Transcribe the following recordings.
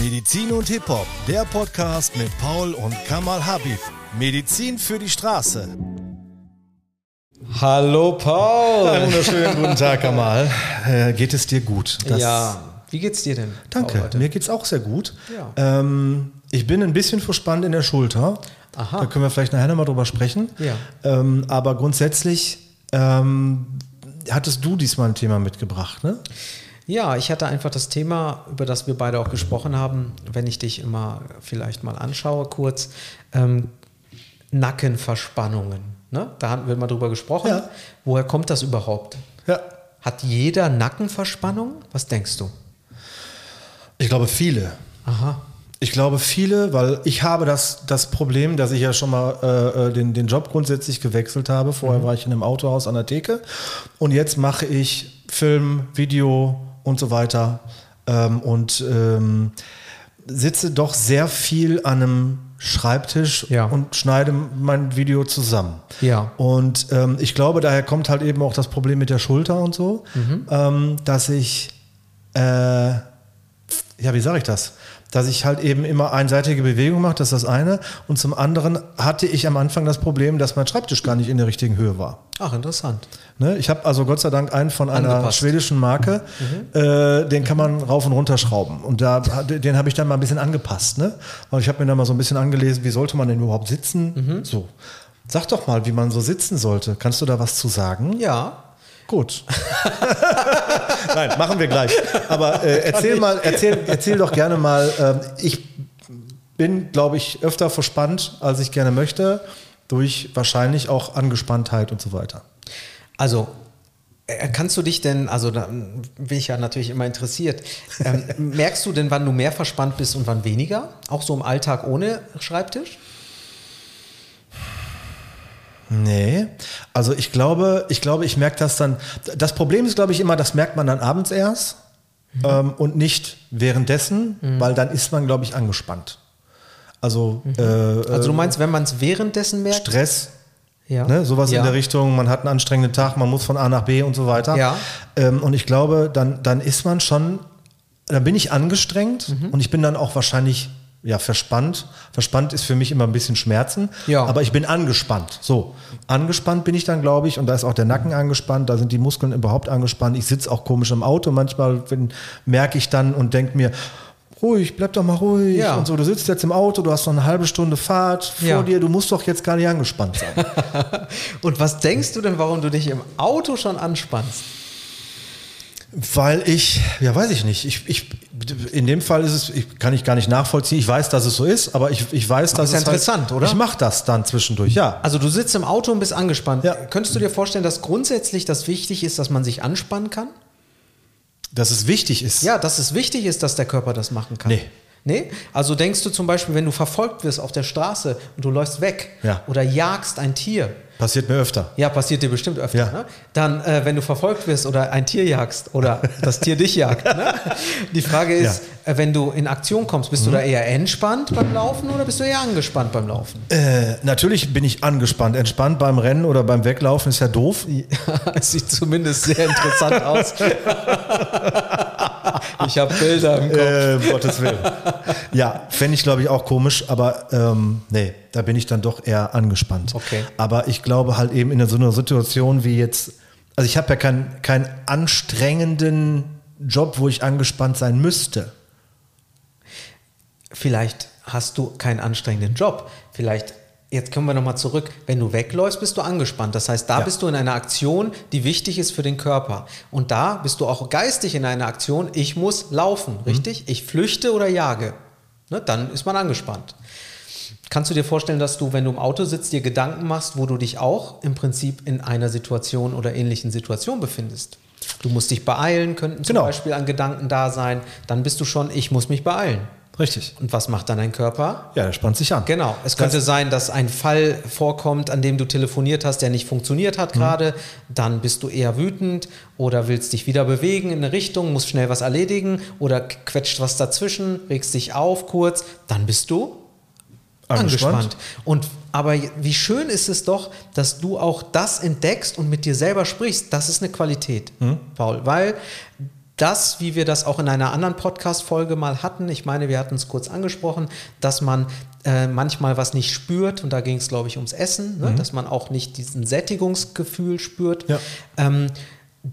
Medizin und Hip-Hop, der Podcast mit Paul und Kamal Habib. Medizin für die Straße. Hallo Paul. Einen wunderschönen guten Tag, Kamal. Äh, geht es dir gut? Das ja, wie geht's dir denn? Danke, Paul, mir geht's auch sehr gut. Ja. Ähm, ich bin ein bisschen verspannt in der Schulter. Aha. Da können wir vielleicht nachher nochmal drüber sprechen. Ja. Ähm, aber grundsätzlich ähm, hattest du diesmal ein Thema mitgebracht, ne? Ja, ich hatte einfach das Thema, über das wir beide auch gesprochen haben, wenn ich dich immer vielleicht mal anschaue, kurz, ähm, Nackenverspannungen. Ne? Da haben wir mal drüber gesprochen. Ja. Woher kommt das überhaupt? Ja. Hat jeder Nackenverspannung? Was denkst du? Ich glaube viele. Aha. Ich glaube viele, weil ich habe das, das Problem, dass ich ja schon mal äh, äh den, den Job grundsätzlich gewechselt habe. Vorher mhm. war ich in einem Autohaus an der Theke und jetzt mache ich Film, Video, und so weiter. Ähm, und ähm, sitze doch sehr viel an einem Schreibtisch ja. und schneide mein Video zusammen. Ja. Und ähm, ich glaube, daher kommt halt eben auch das Problem mit der Schulter und so, mhm. ähm, dass ich, äh, ja, wie sage ich das? Dass ich halt eben immer einseitige Bewegung mache, das ist das eine. Und zum anderen hatte ich am Anfang das Problem, dass mein Schreibtisch gar nicht in der richtigen Höhe war. Ach, interessant. Ne? Ich habe also Gott sei Dank einen von einer Angepasst. schwedischen Marke, mhm. äh, den kann man rauf und runter schrauben. Und da, den habe ich dann mal ein bisschen angepasst. Ne? Und ich habe mir dann mal so ein bisschen angelesen, wie sollte man denn überhaupt sitzen? Mhm. So. Sag doch mal, wie man so sitzen sollte. Kannst du da was zu sagen? Ja. Gut. Nein, machen wir gleich. Aber äh, erzähl mal, erzähl, erzähl doch gerne mal. Äh, ich bin, glaube ich, öfter verspannt, als ich gerne möchte, durch wahrscheinlich auch Angespanntheit und so weiter. Also äh, Kannst du dich denn, also da bin ich ja natürlich immer interessiert, ähm, merkst du denn, wann du mehr verspannt bist und wann weniger? Auch so im Alltag ohne Schreibtisch? Nee, also ich glaube, ich glaube, ich merke das dann. Das Problem ist, glaube ich, immer, das merkt man dann abends erst mhm. ähm, und nicht währenddessen, mhm. weil dann ist man, glaube ich, angespannt. Also, mhm. äh, also du meinst, wenn man es währenddessen merkt? Stress. Ja. Ne, sowas ja. in der Richtung, man hat einen anstrengenden Tag, man muss von A nach B und so weiter. Ja. Ähm, und ich glaube, dann, dann ist man schon, dann bin ich angestrengt mhm. und ich bin dann auch wahrscheinlich ja, verspannt. Verspannt ist für mich immer ein bisschen Schmerzen, ja. aber ich bin angespannt. So, angespannt bin ich dann, glaube ich, und da ist auch der Nacken angespannt, da sind die Muskeln überhaupt angespannt. Ich sitze auch komisch im Auto, manchmal merke ich dann und denke mir, ruhig, bleib doch mal ruhig ja. und so. Du sitzt jetzt im Auto, du hast noch eine halbe Stunde Fahrt vor ja. dir, du musst doch jetzt gar nicht angespannt sein. und was denkst du denn, warum du dich im Auto schon anspannst? Weil ich, ja, weiß ich nicht. Ich, ich, in dem Fall ist es, ich, kann ich gar nicht nachvollziehen. Ich weiß, dass es so ist, aber ich, ich weiß, dass das ist ja es interessant, halt, oder? Ich mache das dann zwischendurch, ja. Also du sitzt im Auto und bist angespannt. Ja. Könntest du dir vorstellen, dass grundsätzlich das wichtig ist, dass man sich anspannen kann? Dass es wichtig ist. Ja, dass es wichtig ist, dass der Körper das machen kann. Nee. Nee? Also denkst du zum Beispiel, wenn du verfolgt wirst auf der Straße und du läufst weg ja. oder jagst ein Tier, Passiert mir öfter. Ja, passiert dir bestimmt öfter. Ja. Ne? Dann, äh, wenn du verfolgt wirst oder ein Tier jagst oder das Tier dich jagt. Ne? Die Frage ist, ja. äh, wenn du in Aktion kommst, bist mhm. du da eher entspannt beim Laufen oder bist du eher angespannt beim Laufen? Äh, natürlich bin ich angespannt. Entspannt beim Rennen oder beim Weglaufen ist ja doof. Es sieht zumindest sehr interessant aus. ich habe Bilder im Kopf. Äh, Gottes Willen. Ja, fände ich, glaube ich, auch komisch, aber ähm, nee, da bin ich dann doch eher angespannt. Okay. Aber ich glaube halt eben in so einer Situation wie jetzt, also ich habe ja keinen keinen anstrengenden Job, wo ich angespannt sein müsste. Vielleicht hast du keinen anstrengenden Job. Vielleicht Jetzt kommen wir nochmal zurück. Wenn du wegläufst, bist du angespannt. Das heißt, da ja. bist du in einer Aktion, die wichtig ist für den Körper. Und da bist du auch geistig in einer Aktion, ich muss laufen, mhm. richtig? Ich flüchte oder jage. Ne, dann ist man angespannt. Kannst du dir vorstellen, dass du, wenn du im Auto sitzt, dir Gedanken machst, wo du dich auch im Prinzip in einer Situation oder ähnlichen Situation befindest? Du musst dich beeilen, könnten zum genau. Beispiel an Gedanken da sein. Dann bist du schon, ich muss mich beeilen. Richtig. Und was macht dann dein Körper? Ja, der spannt sich an. Genau. Es könnte das sein, dass ein Fall vorkommt, an dem du telefoniert hast, der nicht funktioniert hat mhm. gerade. Dann bist du eher wütend oder willst dich wieder bewegen in eine Richtung, musst schnell was erledigen oder quetscht was dazwischen, regst dich auf kurz. Dann bist du angespannt. angespannt. Und aber wie schön ist es doch, dass du auch das entdeckst und mit dir selber sprichst. Das ist eine Qualität, mhm. Paul, weil das, wie wir das auch in einer anderen Podcast-Folge mal hatten, ich meine, wir hatten es kurz angesprochen, dass man äh, manchmal was nicht spürt, und da ging es, glaube ich, ums Essen, ne? mhm. dass man auch nicht diesen Sättigungsgefühl spürt. Ja. Ähm,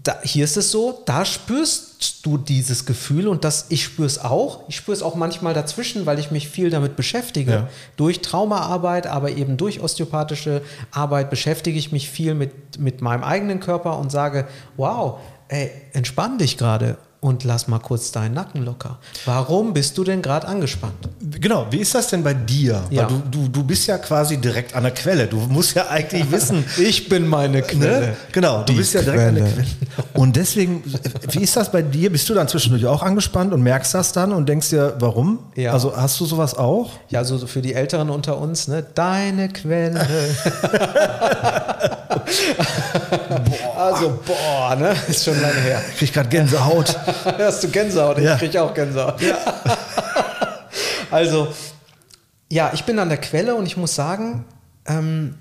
da, hier ist es so, da spürst du dieses Gefühl und das, ich spüre es auch. Ich spüre es auch manchmal dazwischen, weil ich mich viel damit beschäftige. Ja. Durch Traumaarbeit, aber eben durch osteopathische Arbeit beschäftige ich mich viel mit, mit meinem eigenen Körper und sage, wow, ey, entspann dich gerade und lass mal kurz deinen Nacken locker. Warum bist du denn gerade angespannt? Genau, wie ist das denn bei dir? Ja. Du, du, du bist ja quasi direkt an der Quelle. Du musst ja eigentlich wissen. ich bin meine Quelle. Ne? Genau, du Die bist ja direkt Quelle. an der Quelle. Und deswegen, wie ist das bei dir? Bist du dann zwischendurch auch angespannt und merkst das dann und denkst dir, warum? Ja. Also hast du sowas auch? Ja, also für die Älteren unter uns, ne? Deine Quelle. boah. Also, boah, ne? Ist schon lange her. Ich krieg gerade Gänsehaut. Hast du Gänsehaut? Ich kriege auch Gänsehaut. Ja. also, ja, ich bin an der Quelle und ich muss sagen, ähm,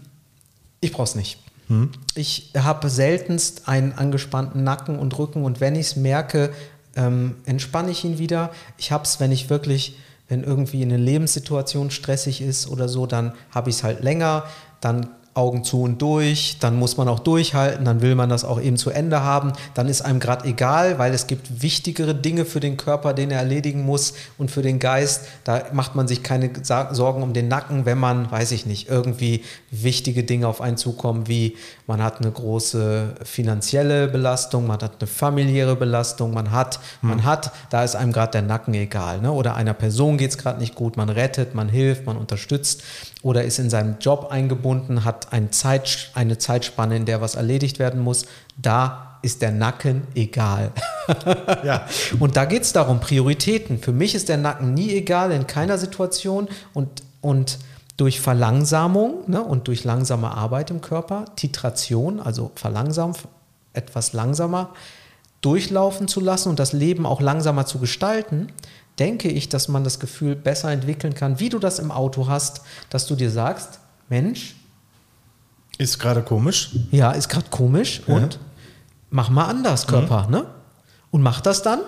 ich brauche es nicht. Hm. Ich habe seltenst einen angespannten Nacken und Rücken und wenn ich es merke, ähm, entspanne ich ihn wieder. Ich habe es, wenn ich wirklich, wenn irgendwie eine Lebenssituation stressig ist oder so, dann habe ich es halt länger. Dann Augen zu und durch, dann muss man auch durchhalten, dann will man das auch eben zu Ende haben, dann ist einem gerade egal, weil es gibt wichtigere Dinge für den Körper, den er erledigen muss und für den Geist. Da macht man sich keine Sorgen um den Nacken, wenn man, weiß ich nicht, irgendwie wichtige Dinge auf einen zukommen, wie man hat eine große finanzielle Belastung, man hat eine familiäre Belastung, man hat, hm. man hat, da ist einem gerade der Nacken egal. Ne? Oder einer Person geht es gerade nicht gut, man rettet, man hilft, man unterstützt oder ist in seinem Job eingebunden, hat eine, Zeit, eine Zeitspanne, in der was erledigt werden muss, da ist der Nacken egal. ja. Und da geht es darum, Prioritäten. Für mich ist der Nacken nie egal, in keiner Situation. Und, und durch Verlangsamung ne, und durch langsame Arbeit im Körper, Titration, also verlangsamt, etwas langsamer durchlaufen zu lassen und das Leben auch langsamer zu gestalten, denke ich, dass man das Gefühl besser entwickeln kann, wie du das im Auto hast, dass du dir sagst, Mensch. Ist gerade komisch. Ja, ist gerade komisch ja. und mach mal anders, Körper, mhm. ne? Und mach das dann.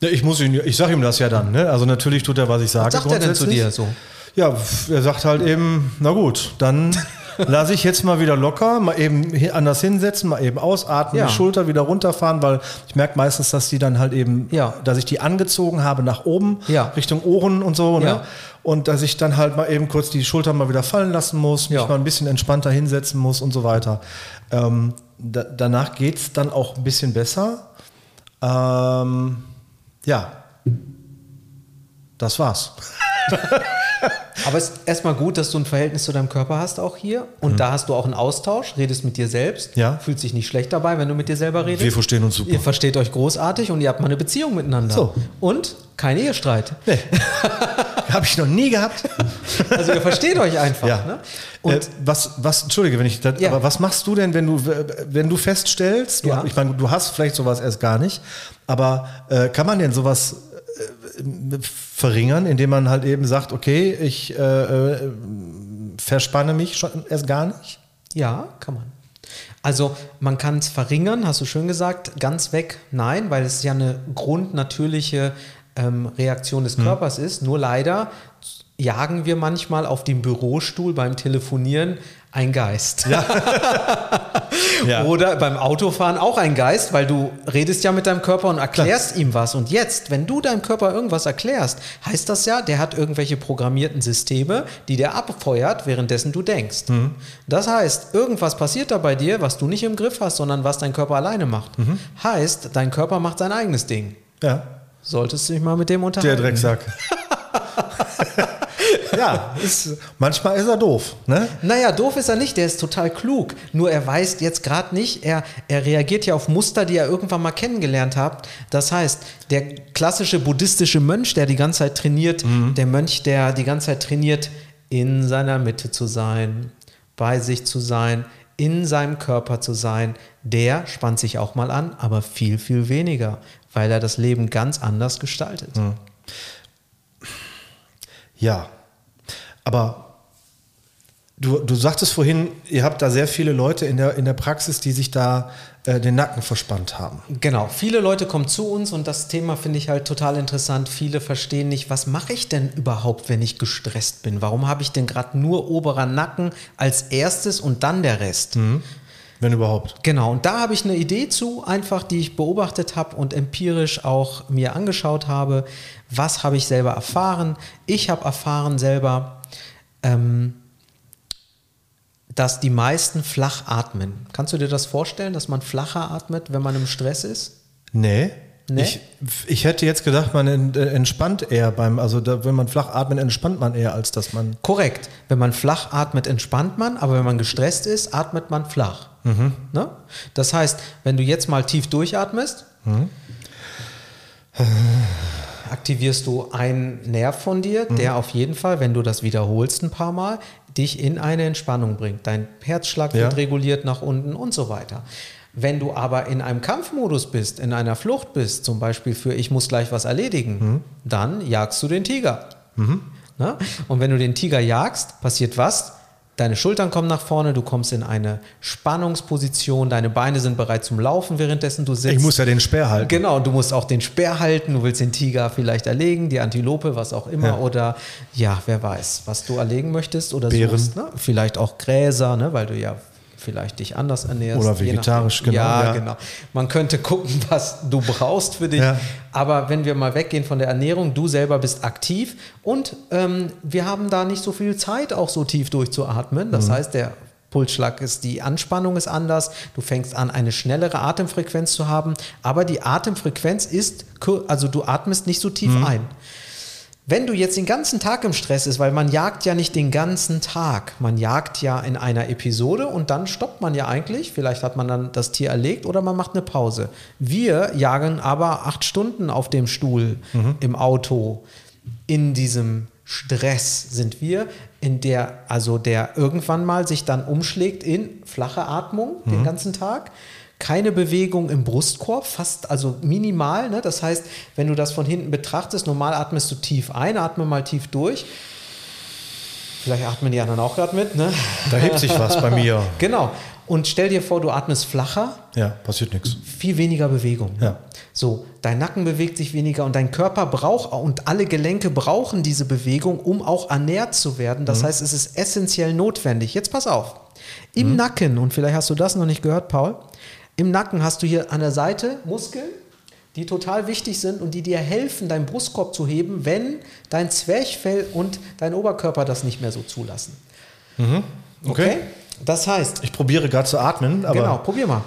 Ja, ich muss ihn, ich sage ihm das ja dann, ne? Also natürlich tut er, was ich sage. Was sagt er denn zu dir so? Ja, er sagt halt eben, na gut, dann lasse ich jetzt mal wieder locker, mal eben anders hinsetzen, mal eben ausatmen, ja. die Schulter wieder runterfahren, weil ich merke meistens, dass die dann halt eben, ja. dass ich die angezogen habe nach oben, ja. Richtung Ohren und so. Ne? Und dass ich dann halt mal eben kurz die Schulter mal wieder fallen lassen muss, mich mal ein bisschen entspannter hinsetzen muss und so weiter. Ähm, da, danach geht es dann auch ein bisschen besser. Ähm, ja, das war's. Aber es ist erstmal gut, dass du ein Verhältnis zu deinem Körper hast, auch hier. Und mhm. da hast du auch einen Austausch, redest mit dir selbst. Ja. Fühlt sich nicht schlecht dabei, wenn du mit dir selber redest. Wir verstehen uns super. Ihr versteht euch großartig und ihr habt mal eine Beziehung miteinander. So. Und kein Ehestreit. Nee. Habe ich noch nie gehabt. Also ihr versteht euch einfach. Ja. Ne? Und äh, was, was, entschuldige, wenn ich, das, ja. aber was machst du denn, wenn du, wenn du feststellst, du, ja. ich meine, du hast vielleicht sowas erst gar nicht, aber äh, kann man denn sowas äh, verringern, indem man halt eben sagt, okay, ich äh, äh, verspanne mich schon erst gar nicht? Ja, kann man. Also man kann es verringern, hast du schön gesagt, ganz weg, nein, weil es ja eine grundnatürliche ähm, Reaktion des hm. Körpers hm. ist. Nur leider jagen wir manchmal auf dem Bürostuhl beim Telefonieren ein Geist. Ja. ja. Oder beim Autofahren auch ein Geist, weil du redest ja mit deinem Körper und erklärst Klar. ihm was. Und jetzt, wenn du deinem Körper irgendwas erklärst, heißt das ja, der hat irgendwelche programmierten Systeme, die der abfeuert, währenddessen du denkst. Mhm. Das heißt, irgendwas passiert da bei dir, was du nicht im Griff hast, sondern was dein Körper alleine macht. Mhm. Heißt, dein Körper macht sein eigenes Ding. Ja. Solltest du dich mal mit dem unterhalten. Der Drecksack. ja, ist, manchmal ist er doof. Ne? Naja, doof ist er nicht, der ist total klug. Nur er weiß jetzt gerade nicht, er, er reagiert ja auf Muster, die er irgendwann mal kennengelernt hat. Das heißt, der klassische buddhistische Mönch, der die ganze Zeit trainiert, mhm. der Mönch, der die ganze Zeit trainiert, in seiner Mitte zu sein, bei sich zu sein, in seinem Körper zu sein, der spannt sich auch mal an, aber viel, viel weniger, weil er das Leben ganz anders gestaltet. Mhm. Ja, aber du, du sagtest vorhin, ihr habt da sehr viele Leute in der, in der Praxis, die sich da äh, den Nacken verspannt haben. Genau, viele Leute kommen zu uns und das Thema finde ich halt total interessant. Viele verstehen nicht, was mache ich denn überhaupt, wenn ich gestresst bin? Warum habe ich denn gerade nur oberer Nacken als erstes und dann der Rest? Mhm. Wenn überhaupt. Genau, und da habe ich eine Idee zu, einfach die ich beobachtet habe und empirisch auch mir angeschaut habe. Was habe ich selber erfahren? Ich habe erfahren selber, ähm, dass die meisten flach atmen. Kannst du dir das vorstellen, dass man flacher atmet, wenn man im Stress ist? Nee. Nee? Ich, ich hätte jetzt gedacht, man ent- entspannt eher beim, also da, wenn man flach atmet, entspannt man eher, als dass man. Korrekt. Wenn man flach atmet, entspannt man, aber wenn man gestresst ist, atmet man flach. Ne? Das heißt, wenn du jetzt mal tief durchatmest, aktivierst du einen Nerv von dir, der auf jeden Fall, wenn du das wiederholst ein paar Mal, dich in eine Entspannung bringt. Dein Herzschlag Ja. wird reguliert nach unten und so weiter. Wenn du aber in einem Kampfmodus bist, in einer Flucht bist, zum Beispiel für ich muss gleich was erledigen, dann jagst du den Tiger. Ne? Und wenn du den Tiger jagst, passiert was? Deine Schultern kommen nach vorne, du kommst in eine Spannungsposition, deine Beine sind bereit zum Laufen, währenddessen du sitzt. Ich muss ja den Speer halten. Genau, du musst auch den Speer halten, du willst den Tiger vielleicht erlegen, die Antilope, was auch immer, Ja. oder ja, wer weiß, was du erlegen möchtest oder Beeren. suchst. Ne? Vielleicht auch Gräser, ne? weil du ja vielleicht dich anders ernährst. Oder vegetarisch, genau, Ja, ja. genau. Man könnte gucken, was du brauchst für dich. Ja. Aber wenn wir mal weggehen von der Ernährung, du selber bist aktiv und ähm, wir haben da nicht so viel Zeit, auch so tief durchzuatmen. Mhm. Das heißt, der Pulsschlag ist, die Anspannung ist anders. Du fängst an, eine schnellere Atemfrequenz zu haben, aber die Atemfrequenz ist, also du atmest nicht so tief Mhm. ein. Wenn du jetzt den ganzen Tag im Stress ist, weil man jagt ja nicht den ganzen Tag, man jagt ja in einer Episode und dann stoppt man ja eigentlich, vielleicht hat man dann das Tier erlegt oder man macht eine Pause. Wir jagen aber acht Stunden auf dem Stuhl im Auto. In diesem Stress sind wir, in der, also der irgendwann mal sich dann umschlägt in flache Atmung den ganzen Tag keine Bewegung im Brustkorb, fast also minimal. Ne? Das heißt, wenn du das von hinten betrachtest, normal atmest du tief ein, atme mal tief durch. Vielleicht atmen die anderen auch gerade mit. Ne? Da hebt sich was bei mir. Genau. Und stell dir vor, du atmest flacher, Ja, passiert nichts. viel weniger Bewegung. Ja. So, dein Nacken bewegt sich weniger und dein Körper braucht und alle Gelenke brauchen diese Bewegung, um auch ernährt zu werden. Das heißt, es ist essentiell notwendig. Jetzt pass auf. Im Nacken, und vielleicht hast du das noch nicht gehört, Paul, im Nacken hast du hier an der Seite Muskeln, die total wichtig sind und die dir helfen, deinen Brustkorb zu heben, wenn dein Zwerchfell und dein Oberkörper das nicht mehr so zulassen. Okay. Das heißt, Ich probiere gerade zu atmen, aber genau, probier mal.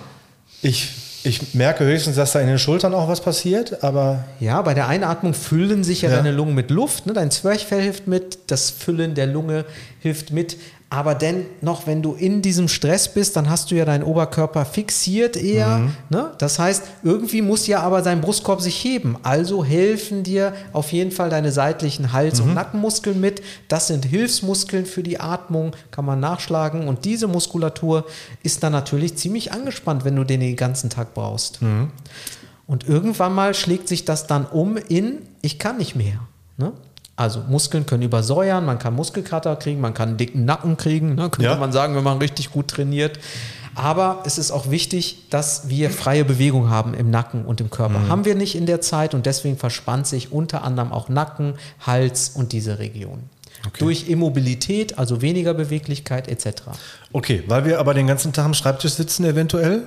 ich, ich merke höchstens, dass da in den Schultern auch was passiert, aber Ja, bei der Einatmung füllen sich ja, Ja. deine Lungen mit Luft. Ne? Dein Zwerchfell hilft mit, das Füllen der Lunge hilft mit. Aber dennoch, wenn du in diesem Stress bist, dann hast du ja deinen Oberkörper fixiert eher. Ne? Das heißt, irgendwie muss ja aber dein Brustkorb sich heben. Also helfen dir auf jeden Fall deine seitlichen Hals- und Nackenmuskeln mit. Das sind Hilfsmuskeln für die Atmung, kann man nachschlagen. Und diese Muskulatur ist dann natürlich ziemlich angespannt, wenn du den den ganzen Tag brauchst. Und irgendwann mal schlägt sich das dann um in, ich kann nicht mehr. Ne? Also Muskeln können übersäuern, man kann Muskelkater kriegen, man kann einen dicken Nacken kriegen, ne? könnte Ja. man sagen, wenn man richtig gut trainiert. Aber es ist auch wichtig, dass wir freie Bewegung haben im Nacken und im Körper. Haben wir nicht in der Zeit und deswegen verspannt sich unter anderem auch Nacken, Hals und diese Region. Durch Immobilität, also weniger Beweglichkeit etc. okay, weil wir aber den ganzen Tag am Schreibtisch sitzen eventuell,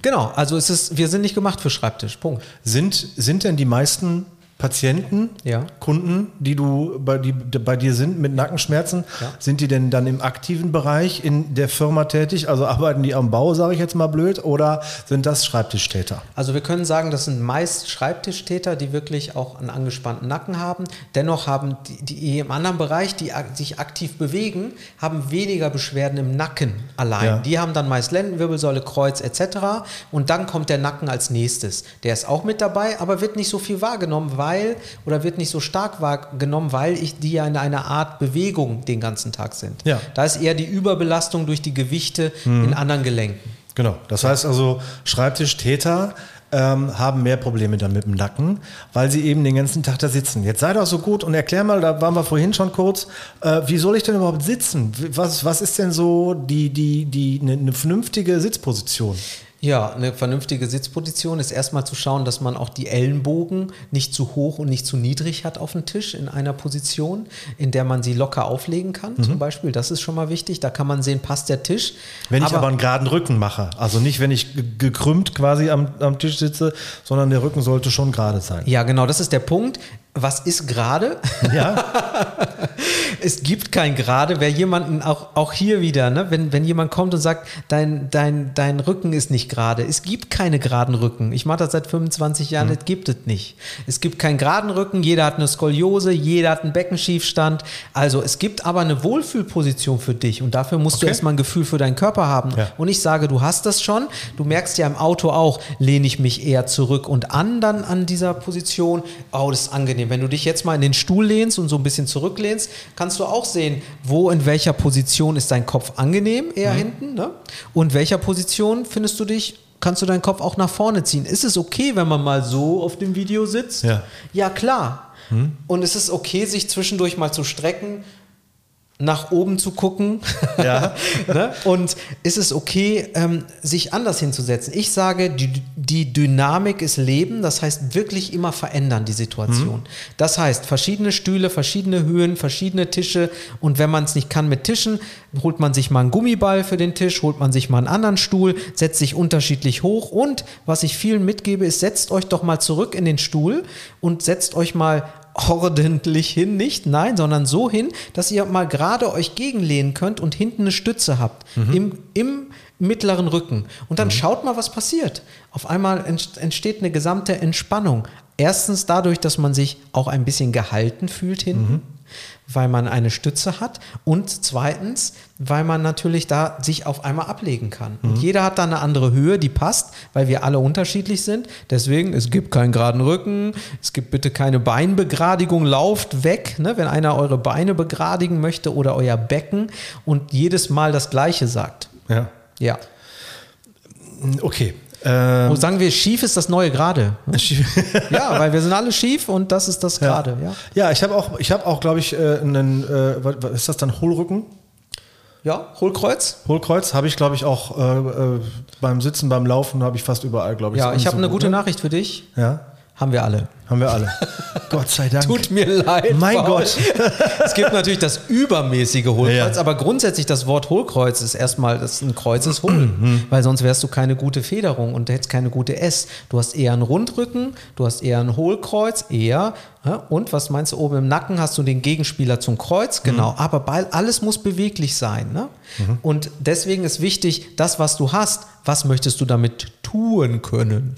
Genau, also es ist, wir sind nicht gemacht für Schreibtisch. Punkt. sind, sind denn die meisten Patienten, Ja. Kunden, die du bei, die, bei dir sind mit Nackenschmerzen, Ja. sind die denn dann im aktiven Bereich in der Firma tätig? Also arbeiten die am Bau, sage ich jetzt mal blöd, oder sind das Schreibtischtäter? Also wir können sagen, das sind meist Schreibtischtäter, die wirklich auch einen angespannten Nacken haben. Dennoch haben die, die im anderen Bereich, die sich aktiv bewegen, haben weniger Beschwerden im Nacken allein. Ja. Die haben dann meist Lendenwirbelsäule, Kreuz etc. Und dann kommt der Nacken als nächstes. Der ist auch mit dabei, aber wird nicht so viel wahrgenommen, weil oder wird nicht so stark wahrgenommen, weil ich die ja in einer Art Bewegung den ganzen Tag sind. Ja. Da ist eher die Überbelastung durch die Gewichte in anderen Gelenken. Genau. Das heißt also, Schreibtischtäter ähm, haben mehr Probleme dann mit dem Nacken, weil sie eben den ganzen Tag da sitzen. Jetzt sei doch so gut und erklär mal, da waren wir vorhin schon kurz, äh, wie soll ich denn überhaupt sitzen? Was, was ist denn so die, die, die, eine, eine vernünftige Sitzposition? Ja, eine vernünftige Sitzposition ist erstmal zu schauen, dass man auch die Ellenbogen nicht zu hoch und nicht zu niedrig hat auf dem Tisch in einer Position, in der man sie locker auflegen kann, mhm. zum Beispiel. Das ist schon mal wichtig. Da kann man sehen, passt der Tisch. Wenn ich aber, einen geraden Rücken mache, also nicht, wenn ich gekrümmt quasi am, am Tisch sitze, sondern der Rücken sollte schon gerade sein. Ja, genau, das ist der Punkt was ist gerade? Ja. es gibt kein gerade. Wer jemanden, auch, auch hier wieder, ne? wenn, wenn jemand kommt und sagt, dein, dein, dein Rücken ist nicht gerade. Es gibt keine geraden Rücken. Ich mache das seit 25 Jahren, mhm. es gibt es nicht. Es gibt keinen geraden Rücken, jeder hat eine Skoliose, jeder hat einen Beckenschiefstand. Also es gibt aber eine Wohlfühlposition für dich und dafür musst okay. du erstmal ein Gefühl für deinen Körper haben. Ja. Und ich sage, du hast das schon. Du merkst ja im Auto auch, lehne ich mich eher zurück und an dann an dieser Position. Oh, das ist angenehm angenehm. Wenn du dich jetzt mal in den Stuhl lehnst und so ein bisschen zurücklehnst, kannst du auch sehen, wo in welcher Position ist dein Kopf angenehm, eher mhm. hinten, ne? Und welcher Position findest du dich kannst du deinen Kopf auch nach vorne ziehen. Ist es okay, wenn man mal so auf dem Video sitzt? Ja, ja klar. Hm? Und es ist okay, sich zwischendurch mal zu strecken, nach oben zu gucken. Ja. ne? Und ist es okay, ähm, sich anders hinzusetzen? Ich sage, die, die, Dynamik ist Leben, das heißt wirklich immer verändern die Situation. Mhm. Das heißt, verschiedene Stühle, verschiedene Höhen, verschiedene Tische und wenn man es nicht kann mit Tischen, holt man sich mal einen Gummiball für den Tisch, holt man sich mal einen anderen Stuhl, setzt sich unterschiedlich hoch und was ich vielen mitgebe, ist, setzt euch doch mal zurück in den Stuhl und setzt euch mal ordentlich hin, nicht, nein, sondern so hin, dass ihr mal gerade euch gegenlehnen könnt und hinten eine Stütze habt mhm. im, im mittleren Rücken. Und dann mhm. schaut mal, was passiert. Auf einmal entsteht eine gesamte Entspannung. Erstens dadurch, dass man sich auch ein bisschen gehalten fühlt hinten. Mhm weil man eine Stütze hat und zweitens, weil man natürlich da sich auf einmal ablegen kann. Mhm. Und jeder hat da eine andere Höhe, die passt, weil wir alle unterschiedlich sind. Deswegen, es gibt keinen geraden Rücken, es gibt bitte keine Beinbegradigung, lauft weg, ne, wenn einer eure Beine begradigen möchte oder euer Becken und jedes Mal das Gleiche sagt. Ja. Ja. Okay, ähm, sagen wir, schief ist das neue Gerade. ja, weil wir sind alle schief und das ist das Gerade. Ja. ja. ja, ich habe auch, ich habe auch, glaube ich, äh, einen, äh, was ist das dann, Hohlrücken? Ja, Hohlkreuz. Hohlkreuz habe ich, glaube ich, auch äh, äh, beim Sitzen, beim Laufen habe ich fast überall, glaube ich. Ja, ich habe eine gute Nachricht für dich. Ja. Haben wir alle. Haben wir alle. Gott sei Dank. Tut mir leid. Mein Paul. Gott. es gibt natürlich das übermäßige Hohlkreuz, ja. aber grundsätzlich das Wort Hohlkreuz ist erstmal, das ein Kreuz ist hohl, mhm. weil sonst wärst du keine gute Federung und hättest keine gute S. Du hast eher einen Rundrücken, du hast eher ein Hohlkreuz, eher. Und was meinst du, oben im Nacken hast du den Gegenspieler zum Kreuz, genau. Mhm. Aber alles muss beweglich sein. Ne? Mhm. Und deswegen ist wichtig, das, was du hast, was möchtest du damit tun können?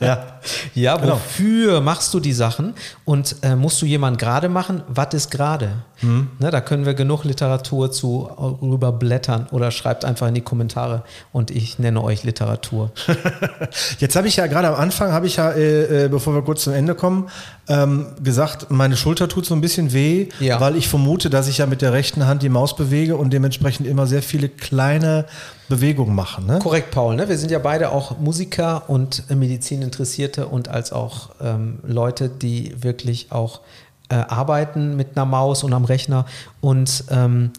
Ja. Ja, genau. wofür machst du die Sachen? Und äh, musst du jemand gerade machen? Was ist gerade? Mhm. Ne, da können wir genug Literatur zu rüberblättern oder schreibt einfach in die Kommentare und ich nenne euch Literatur. Jetzt habe ich ja gerade am Anfang, habe ich ja, äh, äh, bevor wir kurz zum Ende kommen, ähm, gesagt, meine Schulter tut so ein bisschen weh, ja. weil ich vermute, dass ich ja mit der rechten Hand die Maus bewege und dementsprechend immer sehr viele kleine Bewegungen mache. Ne? Korrekt, Paul. Ne? Wir sind ja beide auch Musiker und Medizininteressierte und als auch ähm, Leute, die wirklich auch äh, arbeiten mit einer Maus und am Rechner. Und ähm,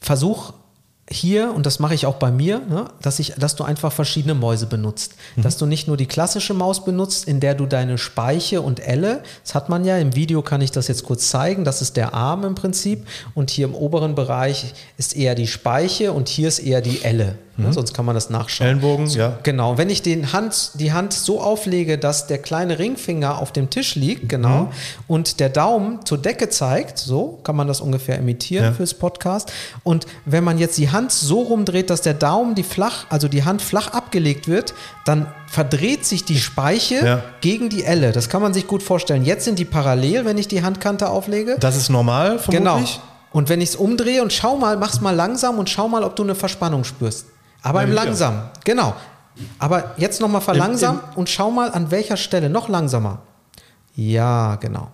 versuch hier, und das mache ich auch bei mir, ne, dass, ich, dass du einfach verschiedene Mäuse benutzt. Mhm. Dass du nicht nur die klassische Maus benutzt, in der du deine Speiche und Elle, das hat man ja, im Video kann ich das jetzt kurz zeigen, das ist der Arm im Prinzip und hier im oberen Bereich ist eher die Speiche und hier ist eher die Elle. Ne? Mhm. Sonst kann man das nachschauen. Ellenbogen, so, ja. Genau. Wenn ich den Hand, die Hand so auflege, dass der kleine Ringfinger auf dem Tisch liegt, genau, mhm. und der Daumen zur Decke zeigt, so kann man das ungefähr imitieren ja. fürs Podcast. Und wenn man jetzt die Hand so rumdreht, dass der Daumen die flach, also die Hand flach abgelegt wird, dann verdreht sich die Speiche ja. gegen die Elle. Das kann man sich gut vorstellen. Jetzt sind die parallel, wenn ich die Handkante auflege. Das ist normal, vermutlich. Genau. Und wenn ich es umdrehe und schau mal, mach's mal langsam und schau mal, ob du eine Verspannung spürst. Aber im langsam, genau. Aber jetzt nochmal verlangsam Im, im und schau mal an welcher Stelle, noch langsamer. Ja, genau.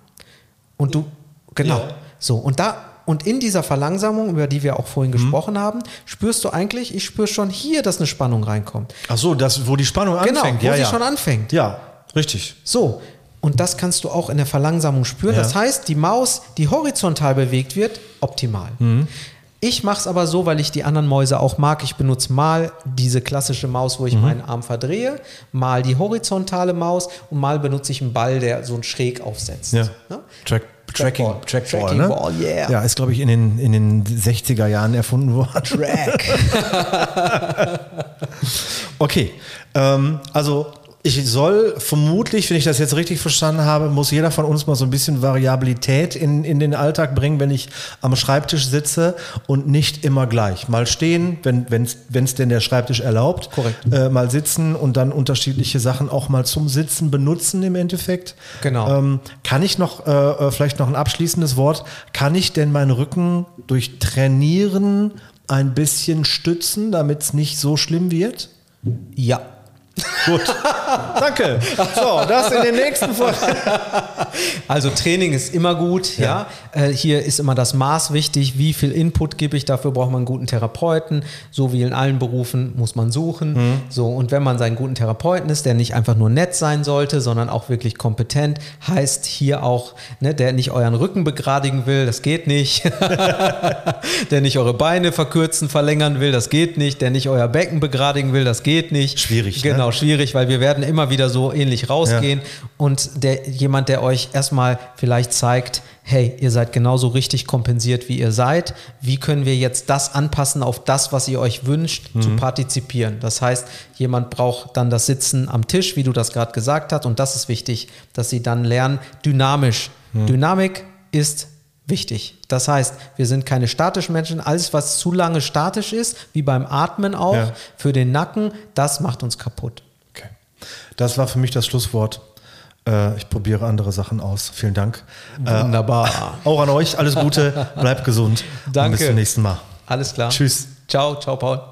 Und du, genau. Ja. So, und da, und in dieser Verlangsamung, über die wir auch vorhin mhm. gesprochen haben, spürst du eigentlich, ich spüre schon hier, dass eine Spannung reinkommt. Ach so, das, wo die Spannung genau, anfängt. Genau, wo ja, sie ja. schon anfängt. Ja, richtig. So, und das kannst du auch in der Verlangsamung spüren. Ja. Das heißt, die Maus, die horizontal bewegt wird, optimal. Mhm. Ich mache es aber so, weil ich die anderen Mäuse auch mag. Ich benutze mal diese klassische Maus, wo ich mhm. meinen Arm verdrehe, mal die horizontale Maus und mal benutze ich einen Ball, der so ein schräg aufsetzt. Ja. Ne? Track Tracking, Trackball, Trackball, Tracking ne? Ball, yeah. Ja, ist, glaube ich, in den, in den 60er Jahren erfunden worden. Track. okay, ähm, also ich soll vermutlich, wenn ich das jetzt richtig verstanden habe, muss jeder von uns mal so ein bisschen Variabilität in, in den Alltag bringen, wenn ich am Schreibtisch sitze und nicht immer gleich. Mal stehen, wenn es denn der Schreibtisch erlaubt. Korrekt. Äh, mal sitzen und dann unterschiedliche Sachen auch mal zum Sitzen benutzen im Endeffekt. Genau. Ähm, kann ich noch, äh, äh vielleicht noch ein abschließendes Wort, kann ich denn meinen Rücken durch Trainieren ein bisschen stützen, damit es nicht so schlimm wird? Ja. Gut. Danke. So, das in den nächsten Folgen. Also Training ist immer gut, ja. ja. Äh, hier ist immer das Maß wichtig. Wie viel Input gebe ich? Dafür braucht man einen guten Therapeuten. So wie in allen Berufen muss man suchen. Mhm. So, und wenn man seinen guten Therapeuten ist, der nicht einfach nur nett sein sollte, sondern auch wirklich kompetent, heißt hier auch, ne, der nicht euren Rücken begradigen will, das geht nicht. der nicht eure Beine verkürzen, verlängern will, das geht nicht. Der nicht euer Becken begradigen will, das geht nicht. Schwierig. Genau. Ne? Genau, schwierig, weil wir werden immer wieder so ähnlich rausgehen ja. und der, jemand, der euch erstmal vielleicht zeigt, hey, ihr seid genauso richtig kompensiert, wie ihr seid. Wie können wir jetzt das anpassen auf das, was ihr euch wünscht, mhm. zu partizipieren? Das heißt, jemand braucht dann das Sitzen am Tisch, wie du das gerade gesagt hast. Und das ist wichtig, dass sie dann lernen, dynamisch. Mhm. Dynamik ist wichtig. Das heißt, wir sind keine statischen Menschen. Alles, was zu lange statisch ist, wie beim Atmen auch, ja. für den Nacken, das macht uns kaputt. Das war für mich das Schlusswort. Äh, ich probiere andere Sachen aus. Vielen Dank. Wunderbar. Äh, auch an euch alles Gute. Bleibt gesund. Danke. Und bis zum nächsten Mal. Alles klar. Tschüss. Ciao, ciao, Paul.